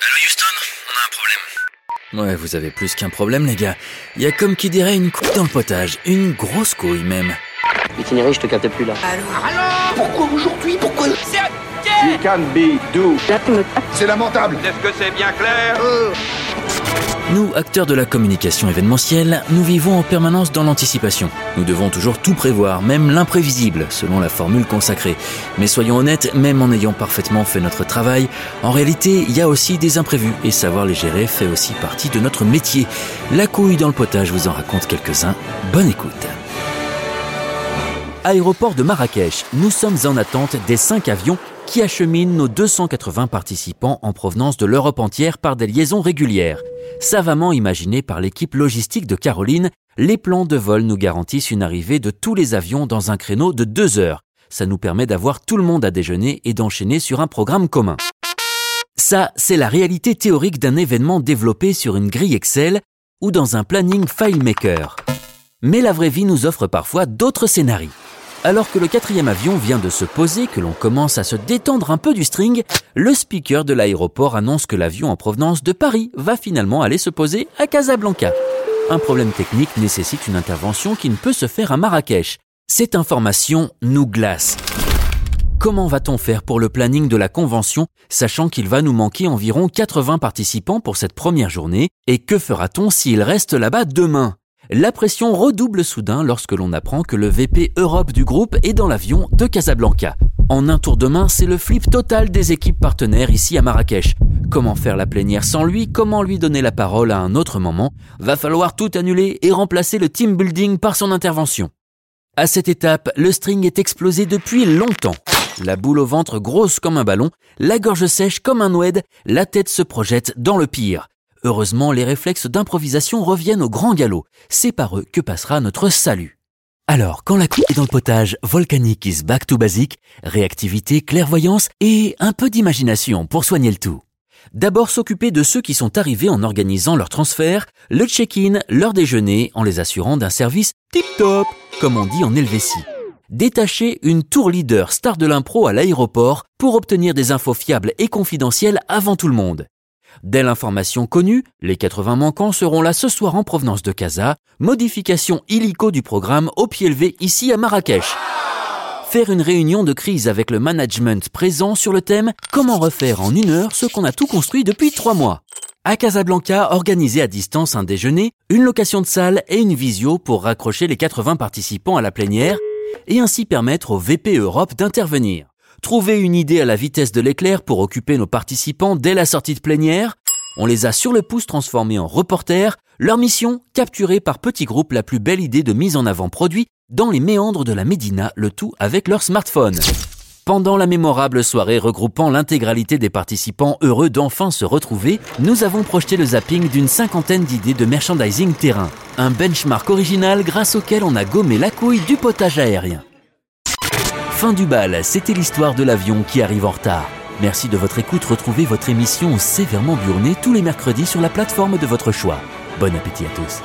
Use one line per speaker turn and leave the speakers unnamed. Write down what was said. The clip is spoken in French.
Allô Houston, on a un problème.
Ouais, vous avez plus qu'un problème, les gars. Il y a comme qui dirait une couille dans le potage. Une grosse couille, même.
Itinéraire, je te capte plus là.
Pourquoi aujourd'hui Pourquoi
You can be do.
C'est lamentable
Est-ce que c'est bien clair
Nous, acteurs de la communication événementielle, nous vivons en permanence dans l'anticipation. Nous devons toujours tout prévoir, même l'imprévisible, selon la formule consacrée. Mais soyons honnêtes, même en ayant parfaitement fait notre travail, en réalité, il y a aussi des imprévus, et savoir les gérer fait aussi partie de notre métier. La couille dans le potage vous en raconte quelques-uns. Bonne écoute. Aéroport de Marrakech, nous sommes en attente des cinq avions qui acheminent nos 280 participants en provenance de l'Europe entière par des liaisons régulières. Savamment imaginés par l'équipe logistique de Caroline, les plans de vol nous garantissent une arrivée de tous les avions dans un créneau de deux heures. Ça nous permet d'avoir tout le monde à déjeuner et d'enchaîner sur un programme commun. Ça, c'est la réalité théorique d'un événement développé sur une grille Excel ou dans un planning FileMaker. Mais la vraie vie nous offre parfois d'autres scénarios. Alors que le quatrième avion vient de se poser, que l'on commence à se détendre un peu du string, le speaker de l'aéroport annonce que l'avion en provenance de Paris va finalement aller se poser à Casablanca. Un problème technique nécessite une intervention qui ne peut se faire à Marrakech. Cette information nous glace. Comment va-t-on faire pour le planning de la convention, sachant qu'il va nous manquer environ 80 participants pour cette première journée, et que fera-t-on s'il reste là-bas demain? La pression redouble soudain lorsque l'on apprend que le VP Europe du groupe est dans l'avion de Casablanca. En un tour de main, c'est le flip total des équipes partenaires ici à Marrakech. Comment faire la plénière sans lui? Comment lui donner la parole à un autre moment? Va falloir tout annuler et remplacer le team building par son intervention. À cette étape, le string est explosé depuis longtemps. La boule au ventre grosse comme un ballon, la gorge sèche comme un oued, la tête se projette dans le pire. Heureusement, les réflexes d'improvisation reviennent au grand galop. C'est par eux que passera notre salut. Alors, quand la couille est dans le potage, Volcanic is back to basic, réactivité, clairvoyance et un peu d'imagination pour soigner le tout. D'abord s'occuper de ceux qui sont arrivés en organisant leur transfert, le check-in, leur déjeuner, en les assurant d'un service tip-top, comme on dit en Helvétie. Détacher une tour leader star de l'impro à l'aéroport pour obtenir des infos fiables et confidentielles avant tout le monde. Dès l'information connue, les 80 manquants seront là ce soir en provenance de Casa, modification illico du programme au pied levé ici à Marrakech. Faire une réunion de crise avec le management présent sur le thème Comment refaire en une heure ce qu'on a tout construit depuis trois mois? À Casablanca, organiser à distance un déjeuner, une location de salle et une visio pour raccrocher les 80 participants à la plénière et ainsi permettre au VP Europe d'intervenir. Trouver une idée à la vitesse de l'éclair pour occuper nos participants dès la sortie de plénière. On les a sur le pouce transformés en reporters. Leur mission, capturer par petits groupes la plus belle idée de mise en avant produit dans les méandres de la Médina, le tout avec leur smartphone. Pendant la mémorable soirée regroupant l'intégralité des participants heureux d'enfin se retrouver, nous avons projeté le zapping d'une cinquantaine d'idées de merchandising terrain. Un benchmark original grâce auquel on a gommé la couille du potage aérien. Fin du bal, c'était l'histoire de l'avion qui arrive en retard. Merci de votre écoute, retrouvez votre émission sévèrement burnée tous les mercredis sur la plateforme de votre choix. Bon appétit à tous.